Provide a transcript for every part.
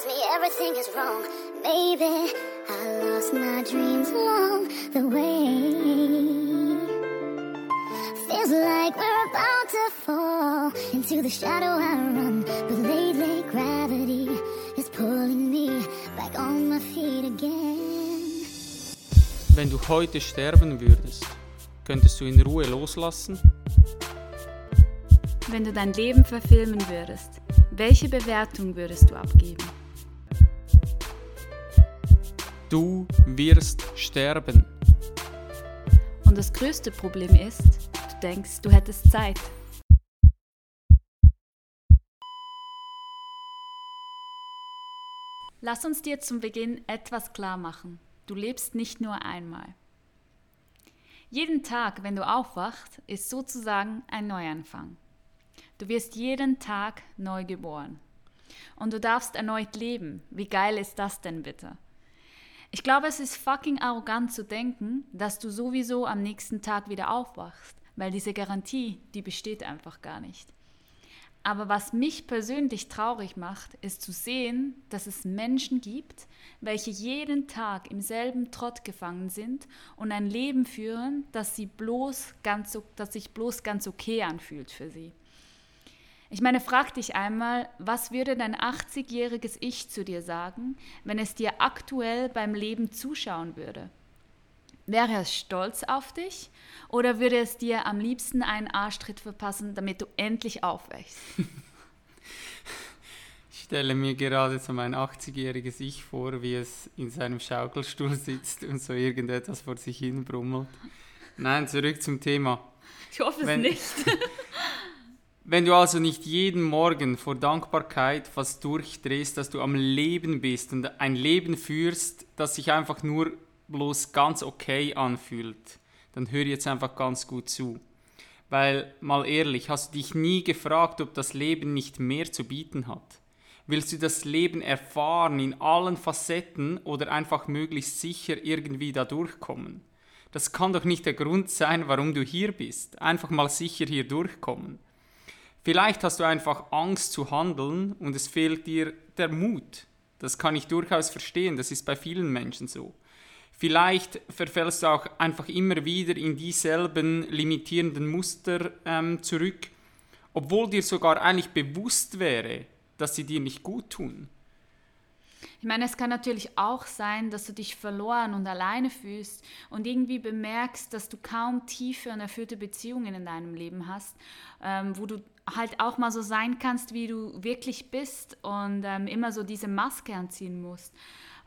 tells me everything is wrong. Maybe I lost my dreams along the way. Feels like we're about to fall into the shadow I run, but lately gravity is pulling me back on my feet again. Wenn du heute sterben würdest, könntest du in Ruhe loslassen? Wenn du dein Leben verfilmen würdest, welche Bewertung würdest du abgeben? Du wirst sterben. Und das größte Problem ist, du denkst, du hättest Zeit. Lass uns dir zum Beginn etwas klar machen. Du lebst nicht nur einmal. Jeden Tag, wenn du aufwachst, ist sozusagen ein Neuanfang. Du wirst jeden Tag neu geboren. Und du darfst erneut leben. Wie geil ist das denn bitte? Ich glaube, es ist fucking arrogant zu denken, dass du sowieso am nächsten Tag wieder aufwachst, weil diese Garantie, die besteht einfach gar nicht. Aber was mich persönlich traurig macht, ist zu sehen, dass es Menschen gibt, welche jeden Tag im selben Trott gefangen sind und ein Leben führen, das, sie bloß ganz, das sich bloß ganz okay anfühlt für sie. Ich meine, frag dich einmal, was würde dein 80-jähriges Ich zu dir sagen, wenn es dir aktuell beim Leben zuschauen würde? Wäre es stolz auf dich oder würde es dir am liebsten einen Arschtritt verpassen, damit du endlich aufwächst? Ich stelle mir gerade so mein 80-jähriges Ich vor, wie es in seinem Schaukelstuhl sitzt und so irgendetwas vor sich hin brummelt. Nein, zurück zum Thema. Ich hoffe Wenn- es nicht. Wenn du also nicht jeden Morgen vor Dankbarkeit fast durchdrehst, dass du am Leben bist und ein Leben führst, das sich einfach nur bloß ganz okay anfühlt, dann hör jetzt einfach ganz gut zu. Weil, mal ehrlich, hast du dich nie gefragt, ob das Leben nicht mehr zu bieten hat? Willst du das Leben erfahren in allen Facetten oder einfach möglichst sicher irgendwie da durchkommen? Das kann doch nicht der Grund sein, warum du hier bist. Einfach mal sicher hier durchkommen. Vielleicht hast du einfach Angst zu handeln und es fehlt dir der Mut. Das kann ich durchaus verstehen, das ist bei vielen Menschen so. Vielleicht verfällst du auch einfach immer wieder in dieselben limitierenden Muster ähm, zurück, obwohl dir sogar eigentlich bewusst wäre, dass sie dir nicht gut tun. Ich meine, es kann natürlich auch sein, dass du dich verloren und alleine fühlst und irgendwie bemerkst, dass du kaum tiefe und erfüllte Beziehungen in deinem Leben hast, ähm, wo du halt auch mal so sein kannst, wie du wirklich bist und ähm, immer so diese Maske anziehen musst.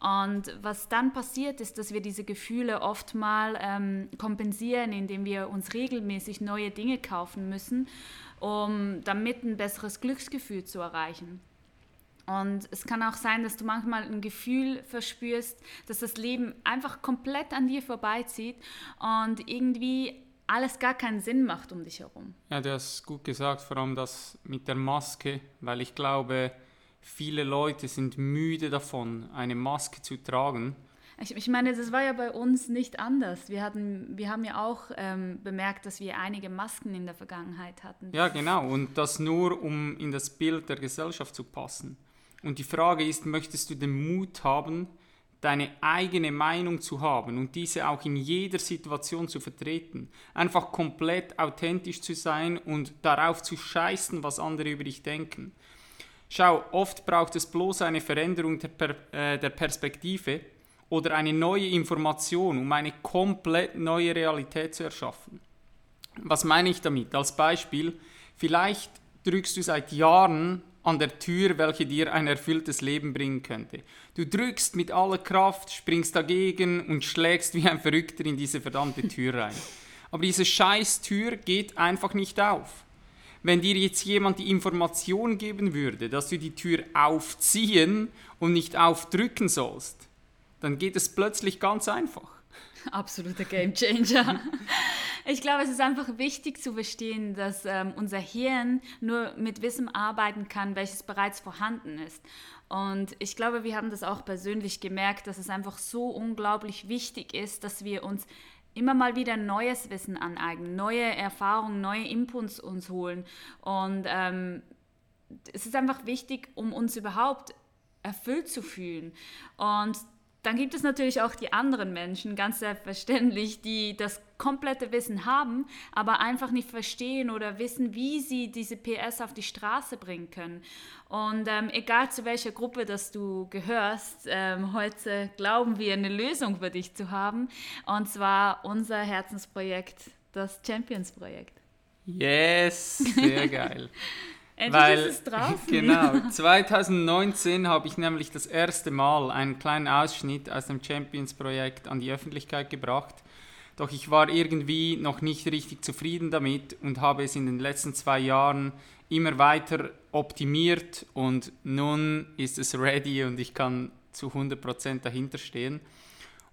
Und was dann passiert, ist, dass wir diese Gefühle oft mal ähm, kompensieren, indem wir uns regelmäßig neue Dinge kaufen müssen, um damit ein besseres Glücksgefühl zu erreichen. Und es kann auch sein, dass du manchmal ein Gefühl verspürst, dass das Leben einfach komplett an dir vorbeizieht und irgendwie alles gar keinen Sinn macht um dich herum. Ja, du hast gut gesagt, vor allem das mit der Maske, weil ich glaube, viele Leute sind müde davon, eine Maske zu tragen. Ich, ich meine, das war ja bei uns nicht anders. Wir, hatten, wir haben ja auch ähm, bemerkt, dass wir einige Masken in der Vergangenheit hatten. Ja, genau, und das nur, um in das Bild der Gesellschaft zu passen. Und die Frage ist, möchtest du den Mut haben, deine eigene Meinung zu haben und diese auch in jeder Situation zu vertreten? Einfach komplett authentisch zu sein und darauf zu scheißen, was andere über dich denken. Schau, oft braucht es bloß eine Veränderung der, per äh, der Perspektive oder eine neue Information, um eine komplett neue Realität zu erschaffen. Was meine ich damit? Als Beispiel, vielleicht drückst du seit Jahren an der Tür, welche dir ein erfülltes Leben bringen könnte. Du drückst mit aller Kraft, springst dagegen und schlägst wie ein Verrückter in diese verdammte Tür rein. Aber diese scheiß Tür geht einfach nicht auf. Wenn dir jetzt jemand die Information geben würde, dass du die Tür aufziehen und nicht aufdrücken sollst, dann geht es plötzlich ganz einfach. Absoluter Gamechanger. Ich glaube, es ist einfach wichtig zu verstehen, dass ähm, unser Hirn nur mit Wissen arbeiten kann, welches bereits vorhanden ist. Und ich glaube, wir haben das auch persönlich gemerkt, dass es einfach so unglaublich wichtig ist, dass wir uns immer mal wieder neues Wissen aneignen, neue Erfahrungen, neue Inputs uns holen. Und ähm, es ist einfach wichtig, um uns überhaupt erfüllt zu fühlen. Und dann gibt es natürlich auch die anderen Menschen, ganz selbstverständlich, die das komplette Wissen haben, aber einfach nicht verstehen oder wissen, wie sie diese PS auf die Straße bringen können. Und ähm, egal zu welcher Gruppe das du gehörst, ähm, heute glauben wir eine Lösung für dich zu haben. Und zwar unser Herzensprojekt, das Champions-Projekt. Yes, sehr geil. Endlich Weil, ist es draußen. Genau, 2019 habe ich nämlich das erste Mal einen kleinen Ausschnitt aus dem Champions-Projekt an die Öffentlichkeit gebracht. Doch ich war irgendwie noch nicht richtig zufrieden damit und habe es in den letzten zwei Jahren immer weiter optimiert und nun ist es ready und ich kann zu 100% dahinter stehen.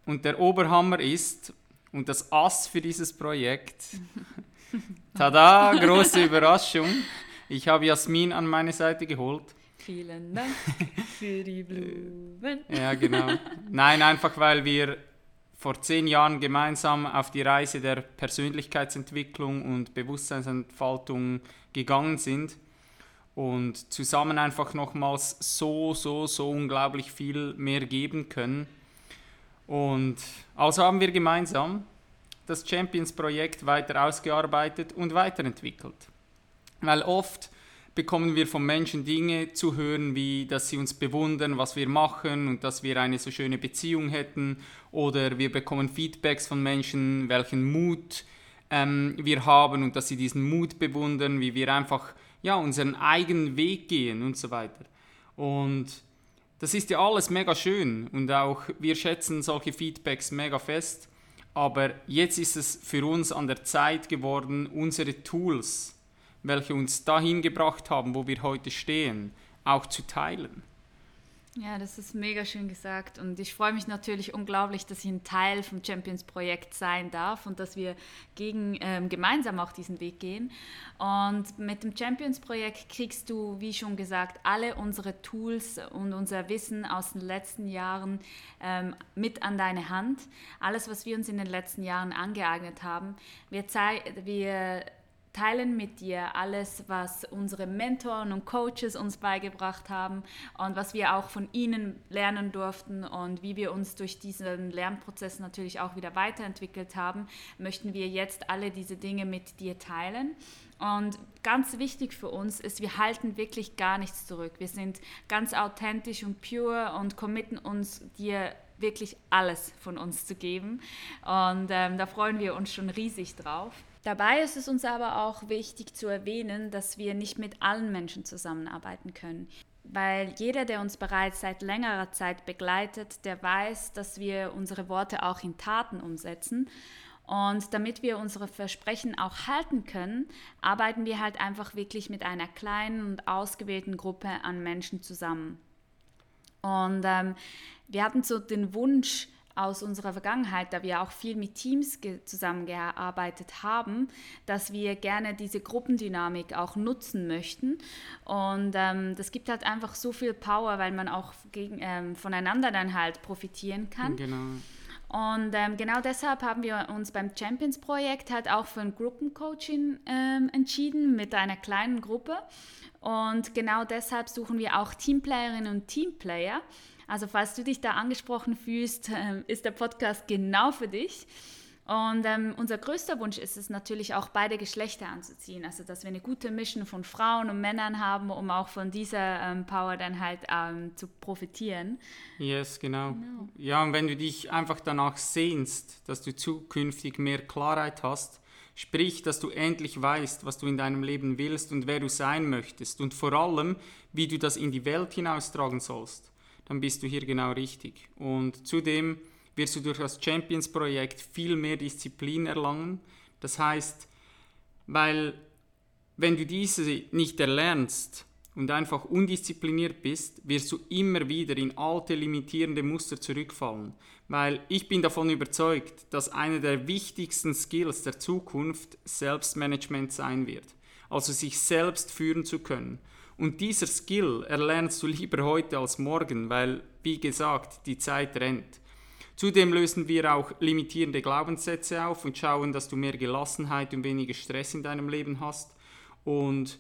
Und der Oberhammer ist, und das Ass für dieses Projekt, tada, große Überraschung, ich habe Jasmin an meine Seite geholt. Vielen Dank für die Blumen. ja, genau. Nein, einfach weil wir vor zehn Jahren gemeinsam auf die Reise der Persönlichkeitsentwicklung und Bewusstseinsentfaltung gegangen sind und zusammen einfach nochmals so, so, so unglaublich viel mehr geben können. Und also haben wir gemeinsam das Champions-Projekt weiter ausgearbeitet und weiterentwickelt. Weil oft bekommen wir von Menschen Dinge zu hören, wie dass sie uns bewundern, was wir machen und dass wir eine so schöne Beziehung hätten. Oder wir bekommen Feedbacks von Menschen, welchen Mut ähm, wir haben und dass sie diesen Mut bewundern, wie wir einfach ja, unseren eigenen Weg gehen und so weiter. Und das ist ja alles mega schön und auch wir schätzen solche Feedbacks mega fest. Aber jetzt ist es für uns an der Zeit geworden, unsere Tools, welche uns dahin gebracht haben, wo wir heute stehen, auch zu teilen. Ja, das ist mega schön gesagt und ich freue mich natürlich unglaublich, dass ich ein Teil vom Champions-Projekt sein darf und dass wir gegen, ähm, gemeinsam auch diesen Weg gehen. Und mit dem Champions-Projekt kriegst du, wie schon gesagt, alle unsere Tools und unser Wissen aus den letzten Jahren ähm, mit an deine Hand. Alles, was wir uns in den letzten Jahren angeeignet haben. Wir, wir teilen mit dir alles, was unsere Mentoren und Coaches uns beigebracht haben und was wir auch von ihnen lernen durften und wie wir uns durch diesen Lernprozess natürlich auch wieder weiterentwickelt haben, möchten wir jetzt alle diese Dinge mit dir teilen. Und ganz wichtig für uns ist, wir halten wirklich gar nichts zurück. Wir sind ganz authentisch und pure und committen uns dir wirklich alles von uns zu geben. Und ähm, da freuen wir uns schon riesig drauf. Dabei ist es uns aber auch wichtig zu erwähnen, dass wir nicht mit allen Menschen zusammenarbeiten können. Weil jeder, der uns bereits seit längerer Zeit begleitet, der weiß, dass wir unsere Worte auch in Taten umsetzen. Und damit wir unsere Versprechen auch halten können, arbeiten wir halt einfach wirklich mit einer kleinen und ausgewählten Gruppe an Menschen zusammen. Und ähm, wir hatten so den Wunsch, aus unserer Vergangenheit, da wir auch viel mit Teams zusammengearbeitet haben, dass wir gerne diese Gruppendynamik auch nutzen möchten. Und ähm, das gibt halt einfach so viel Power, weil man auch gegen, ähm, voneinander dann halt profitieren kann. Genau. Und ähm, genau deshalb haben wir uns beim Champions-Projekt halt auch für ein Gruppencoaching ähm, entschieden mit einer kleinen Gruppe. Und genau deshalb suchen wir auch Teamplayerinnen und Teamplayer, also falls du dich da angesprochen fühlst, äh, ist der Podcast genau für dich. Und ähm, unser größter Wunsch ist es natürlich auch beide Geschlechter anzuziehen, also dass wir eine gute Mischung von Frauen und Männern haben, um auch von dieser ähm, Power dann halt ähm, zu profitieren. Yes, genau. genau. Ja, und wenn du dich einfach danach sehnst, dass du zukünftig mehr Klarheit hast, sprich, dass du endlich weißt, was du in deinem Leben willst und wer du sein möchtest und vor allem, wie du das in die Welt hinaustragen sollst dann bist du hier genau richtig. Und zudem wirst du durch das Champions-Projekt viel mehr Disziplin erlangen. Das heißt, weil wenn du diese nicht erlernst und einfach undiszipliniert bist, wirst du immer wieder in alte limitierende Muster zurückfallen. Weil ich bin davon überzeugt, dass einer der wichtigsten Skills der Zukunft Selbstmanagement sein wird. Also sich selbst führen zu können. Und dieser Skill erlernst du lieber heute als morgen, weil, wie gesagt, die Zeit rennt. Zudem lösen wir auch limitierende Glaubenssätze auf und schauen, dass du mehr Gelassenheit und weniger Stress in deinem Leben hast. Und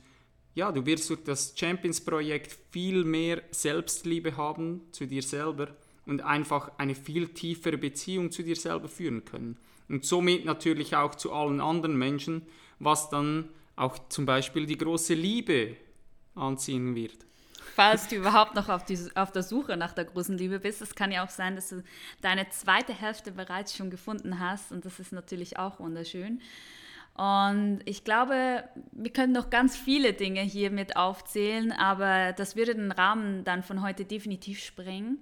ja, du wirst durch das Champions-Projekt viel mehr Selbstliebe haben zu dir selber und einfach eine viel tiefere Beziehung zu dir selber führen können. Und somit natürlich auch zu allen anderen Menschen, was dann auch zum Beispiel die große Liebe anziehen wird. Falls du überhaupt noch auf, die, auf der Suche nach der großen Liebe bist, es kann ja auch sein, dass du deine zweite Hälfte bereits schon gefunden hast und das ist natürlich auch wunderschön. Und ich glaube, wir können noch ganz viele Dinge hier mit aufzählen, aber das würde den Rahmen dann von heute definitiv sprengen.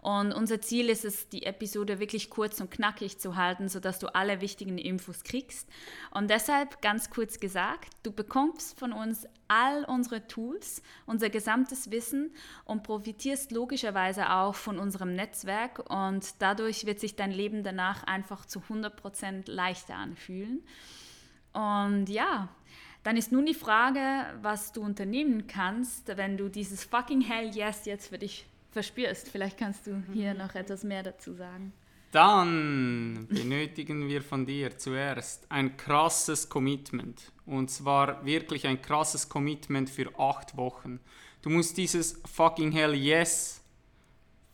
Und unser Ziel ist es, die Episode wirklich kurz und knackig zu halten, sodass du alle wichtigen Infos kriegst. Und deshalb ganz kurz gesagt, du bekommst von uns all unsere Tools, unser gesamtes Wissen und profitierst logischerweise auch von unserem Netzwerk und dadurch wird sich dein Leben danach einfach zu 100% leichter anfühlen. Und ja, dann ist nun die Frage, was du unternehmen kannst, wenn du dieses fucking Hell Yes jetzt für dich verspürst. Vielleicht kannst du hier noch etwas mehr dazu sagen. Dann benötigen wir von dir zuerst ein krasses Commitment. Und zwar wirklich ein krasses Commitment für acht Wochen. Du musst dieses fucking Hell Yes,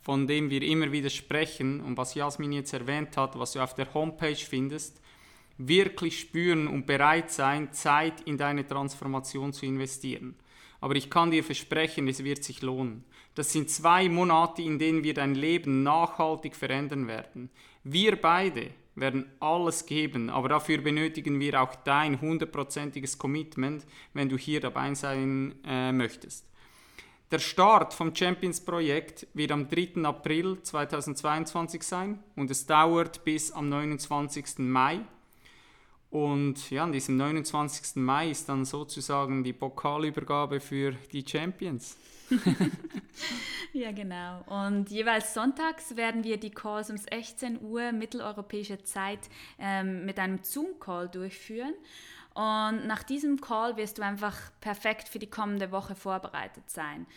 von dem wir immer wieder sprechen und was Jasmin jetzt erwähnt hat, was du auf der Homepage findest, wirklich spüren und bereit sein, Zeit in deine Transformation zu investieren. Aber ich kann dir versprechen, es wird sich lohnen. Das sind zwei Monate, in denen wir dein Leben nachhaltig verändern werden. Wir beide werden alles geben, aber dafür benötigen wir auch dein hundertprozentiges Commitment, wenn du hier dabei sein äh, möchtest. Der Start vom Champions-Projekt wird am 3. April 2022 sein und es dauert bis am 29. Mai und ja, an diesem 29. Mai ist dann sozusagen die Pokalübergabe für die Champions. ja, genau. Und jeweils sonntags werden wir die Calls um 16 Uhr mitteleuropäischer Zeit ähm, mit einem Zoom-Call durchführen. Und nach diesem Call wirst du einfach perfekt für die kommende Woche vorbereitet sein.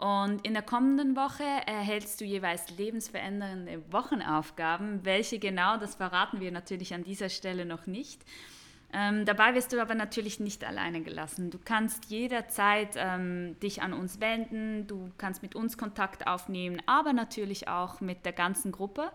Und in der kommenden Woche erhältst du jeweils lebensverändernde Wochenaufgaben. Welche genau, das verraten wir natürlich an dieser Stelle noch nicht. Ähm, dabei wirst du aber natürlich nicht alleine gelassen. Du kannst jederzeit ähm, dich an uns wenden, du kannst mit uns Kontakt aufnehmen, aber natürlich auch mit der ganzen Gruppe.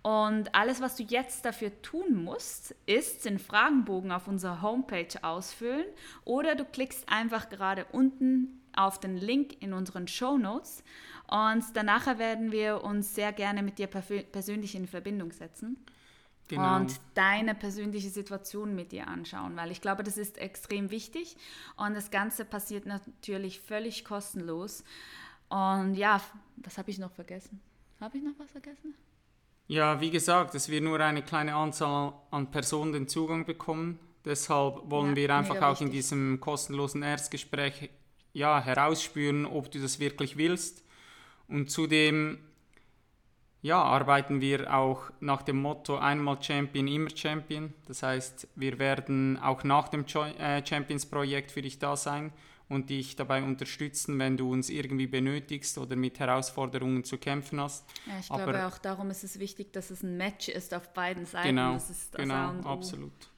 Und alles, was du jetzt dafür tun musst, ist den Fragenbogen auf unserer Homepage ausfüllen oder du klickst einfach gerade unten auf den Link in unseren Show Notes und danach werden wir uns sehr gerne mit dir persönlich in Verbindung setzen. Genau. Und deine persönliche Situation mit dir anschauen, weil ich glaube, das ist extrem wichtig und das Ganze passiert natürlich völlig kostenlos. Und ja, was habe ich noch vergessen? Habe ich noch was vergessen? Ja, wie gesagt, dass wir nur eine kleine Anzahl an Personen den Zugang bekommen. Deshalb wollen ja, wir einfach auch wichtig. in diesem kostenlosen Erstgespräch ja, herausspüren, ob du das wirklich willst. Und zudem ja, arbeiten wir auch nach dem Motto einmal Champion, immer Champion. Das heißt, wir werden auch nach dem äh, Champions-Projekt für dich da sein und dich dabei unterstützen, wenn du uns irgendwie benötigst oder mit Herausforderungen zu kämpfen hast. Ja, ich glaube auch darum ist es wichtig, dass es ein Match ist auf beiden Seiten. Genau, genau, und absolut.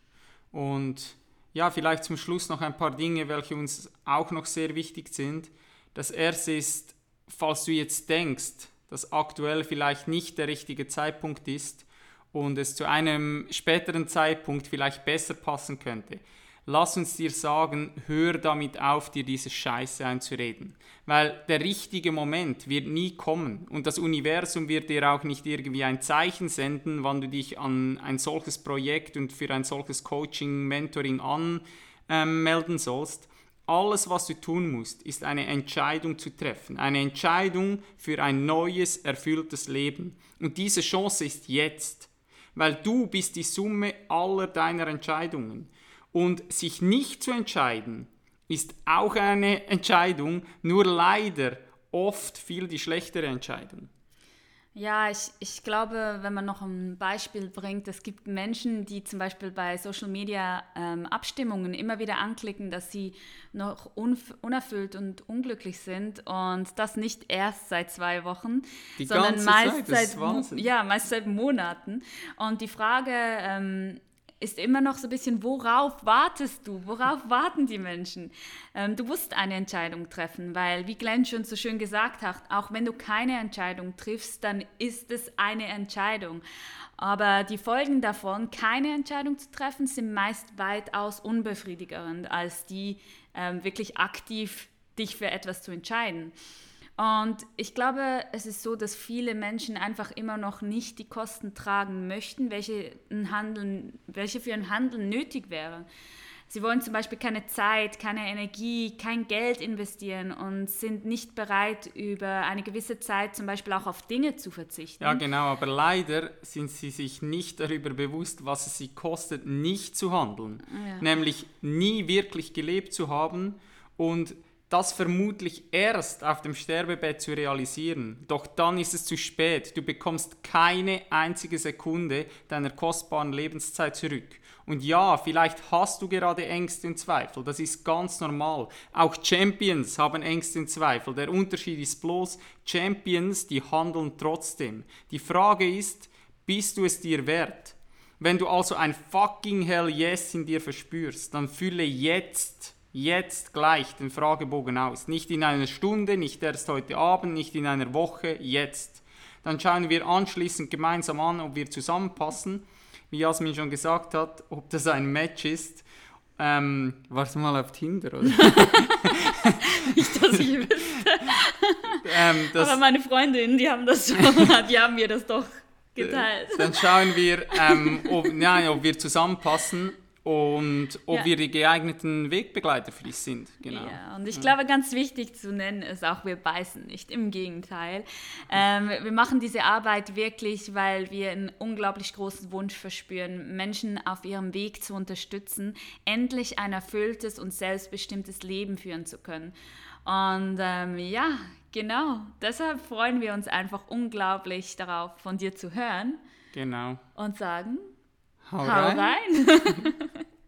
Und ja, vielleicht zum Schluss noch ein paar Dinge, welche uns auch noch sehr wichtig sind. Das erste ist, falls du jetzt denkst, dass aktuell vielleicht nicht der richtige Zeitpunkt ist und es zu einem späteren Zeitpunkt vielleicht besser passen könnte. Lass uns dir sagen, hör damit auf, dir diese Scheiße einzureden. Weil der richtige Moment wird nie kommen und das Universum wird dir auch nicht irgendwie ein Zeichen senden, wann du dich an ein solches Projekt und für ein solches Coaching, Mentoring anmelden ähm, sollst. Alles, was du tun musst, ist eine Entscheidung zu treffen. Eine Entscheidung für ein neues, erfülltes Leben. Und diese Chance ist jetzt, weil du bist die Summe aller deiner Entscheidungen. Und sich nicht zu entscheiden, ist auch eine Entscheidung, nur leider oft viel die schlechtere Entscheidung. Ja, ich, ich glaube, wenn man noch ein Beispiel bringt, es gibt Menschen, die zum Beispiel bei Social Media ähm, Abstimmungen immer wieder anklicken, dass sie noch unerfüllt und unglücklich sind und das nicht erst seit zwei Wochen, die sondern meist Zeit, seit, ja, meist seit Monaten. Und die Frage, ähm, ist immer noch so ein bisschen, worauf wartest du? Worauf warten die Menschen? Ähm, du musst eine Entscheidung treffen, weil, wie Glenn schon so schön gesagt hat, auch wenn du keine Entscheidung triffst, dann ist es eine Entscheidung. Aber die Folgen davon, keine Entscheidung zu treffen, sind meist weitaus unbefriedigend als die, ähm, wirklich aktiv dich für etwas zu entscheiden. Und ich glaube, es ist so, dass viele Menschen einfach immer noch nicht die Kosten tragen möchten, welche, ein Handeln, welche für ein Handeln nötig wären. Sie wollen zum Beispiel keine Zeit, keine Energie, kein Geld investieren und sind nicht bereit, über eine gewisse Zeit zum Beispiel auch auf Dinge zu verzichten. Ja, genau, aber leider sind sie sich nicht darüber bewusst, was es sie kostet, nicht zu handeln. Ja. Nämlich nie wirklich gelebt zu haben und das vermutlich erst auf dem Sterbebett zu realisieren. Doch dann ist es zu spät. Du bekommst keine einzige Sekunde deiner kostbaren Lebenszeit zurück. Und ja, vielleicht hast du gerade Ängste und Zweifel. Das ist ganz normal. Auch Champions haben Ängste und Zweifel. Der Unterschied ist bloß, Champions, die handeln trotzdem. Die Frage ist, bist du es dir wert? Wenn du also ein fucking hell yes in dir verspürst, dann fülle jetzt jetzt gleich den Fragebogen aus. Nicht in einer Stunde, nicht erst heute Abend, nicht in einer Woche, jetzt. Dann schauen wir anschließend gemeinsam an, ob wir zusammenpassen. Wie Jasmin schon gesagt hat, ob das ein Match ist. Ähm, warst du mal auf Tinder, oder? nicht, dass ich wüsste. ähm, Aber meine Freundinnen, die haben das die haben mir das doch geteilt. Dann schauen wir, ähm, ob, nein, ob wir zusammenpassen und ob ja. wir die geeigneten Wegbegleiter für dich sind. Genau. Ja, und ich ja. glaube, ganz wichtig zu nennen ist auch, wir beißen nicht, im Gegenteil. Ähm, wir machen diese Arbeit wirklich, weil wir einen unglaublich großen Wunsch verspüren, Menschen auf ihrem Weg zu unterstützen, endlich ein erfülltes und selbstbestimmtes Leben führen zu können. Und ähm, ja, genau, deshalb freuen wir uns einfach unglaublich darauf, von dir zu hören. Genau. Und sagen, Hau, Hau rein. rein.